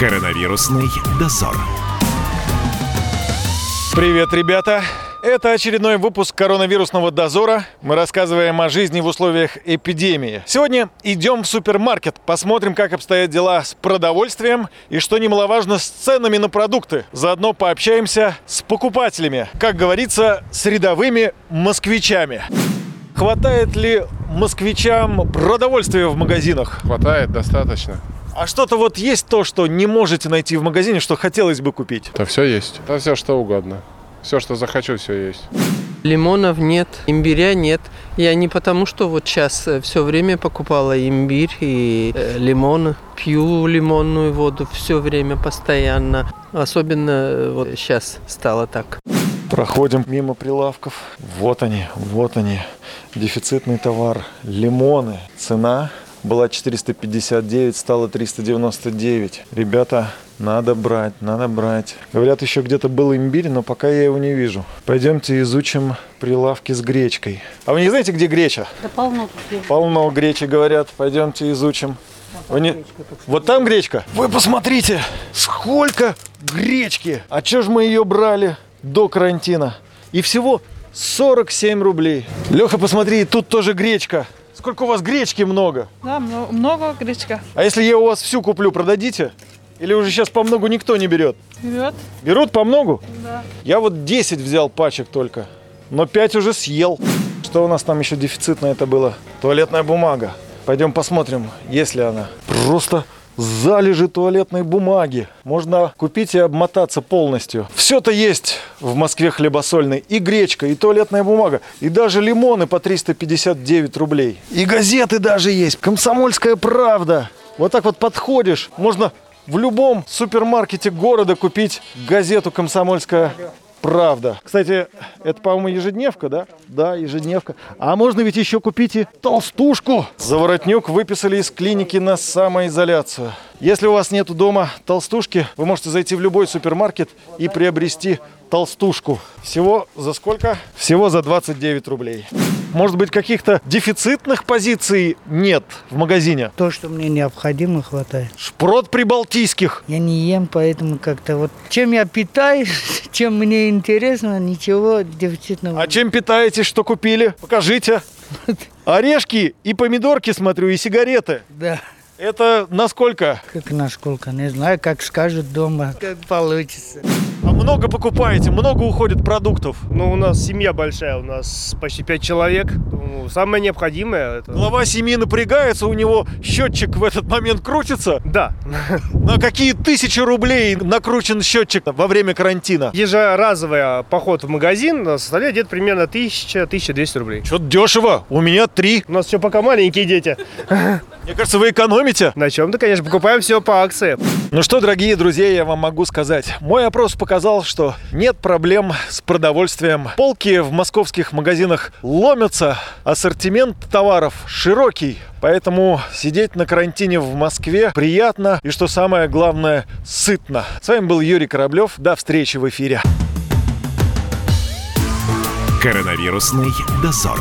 Коронавирусный дозор. Привет, ребята! Это очередной выпуск коронавирусного дозора. Мы рассказываем о жизни в условиях эпидемии. Сегодня идем в супермаркет, посмотрим, как обстоят дела с продовольствием и, что немаловажно, с ценами на продукты. Заодно пообщаемся с покупателями, как говорится, с рядовыми москвичами. Хватает ли москвичам продовольствия в магазинах? Хватает достаточно. А что-то вот есть то, что не можете найти в магазине, что хотелось бы купить? Да все есть. Да все что угодно. Все, что захочу, все есть. Лимонов нет, имбиря нет. Я не потому, что вот сейчас все время покупала имбирь и э, лимоны. Пью лимонную воду все время, постоянно. Особенно э, вот сейчас стало так. Проходим мимо прилавков. Вот они, вот они. Дефицитный товар. Лимоны. Цена была 459, стала 399. Ребята, надо брать, надо брать. Говорят, еще где-то был имбирь, но пока я его не вижу. Пойдемте изучим прилавки с гречкой. А вы не знаете, где греча? Да полно. Полно гречи, говорят. Пойдемте изучим. Вы не... Вот там гречка? Вы посмотрите, сколько гречки. А чё ж мы ее брали до карантина? И всего 47 рублей. Леха, посмотри, тут тоже гречка. Сколько у вас гречки много? Да, мно- много гречка. А если я у вас всю куплю, продадите? Или уже сейчас по многу никто не берет? Берет. Берут по многу? Да. Я вот 10 взял пачек только, но 5 уже съел. Что у нас там еще дефицитное это было? Туалетная бумага. Пойдем посмотрим, есть ли она. Просто залежи туалетной бумаги. Можно купить и обмотаться полностью. Все-то есть в Москве хлебосольной. И гречка, и туалетная бумага, и даже лимоны по 359 рублей. И газеты даже есть. Комсомольская правда. Вот так вот подходишь, можно в любом супермаркете города купить газету «Комсомольская правда». Кстати, это, по-моему, ежедневка, да? Да, ежедневка. А можно ведь еще купить и толстушку. Заворотнюк выписали из клиники на самоизоляцию. Если у вас нету дома толстушки, вы можете зайти в любой супермаркет и приобрести толстушку. Всего за сколько? Всего за 29 рублей. Может быть, каких-то дефицитных позиций нет в магазине? То, что мне необходимо, хватает. Шпрот прибалтийских. Я не ем, поэтому как-то вот чем я питаюсь, чем мне интересно, ничего дефицитного. А чем питаетесь, что купили? Покажите. Орешки и помидорки, смотрю, и сигареты. Да, Это насколько? как насколько, не знаю, как скажут дома, как получится. Много покупаете, много уходит продуктов. Ну, у нас семья большая, у нас почти пять человек. Ну, самое необходимое это... Глава семьи напрягается, у него счетчик в этот момент крутится. Да. На какие тысячи рублей накручен счетчик во время карантина? Ежеразовый а, поход в магазин составляет где-то примерно 1000-1200 рублей. Что-то дешево. У меня три. У нас все пока маленькие дети. Мне кажется, вы экономите. На чем-то, конечно, покупаем все по акции. Ну что, дорогие друзья, я вам могу сказать. Мой опрос показал, что нет проблем с продовольствием. Полки в московских магазинах ломятся, ассортимент товаров широкий. Поэтому сидеть на карантине в Москве приятно и, что самое главное, сытно. С вами был Юрий Кораблев. До встречи в эфире. Коронавирусный дозор.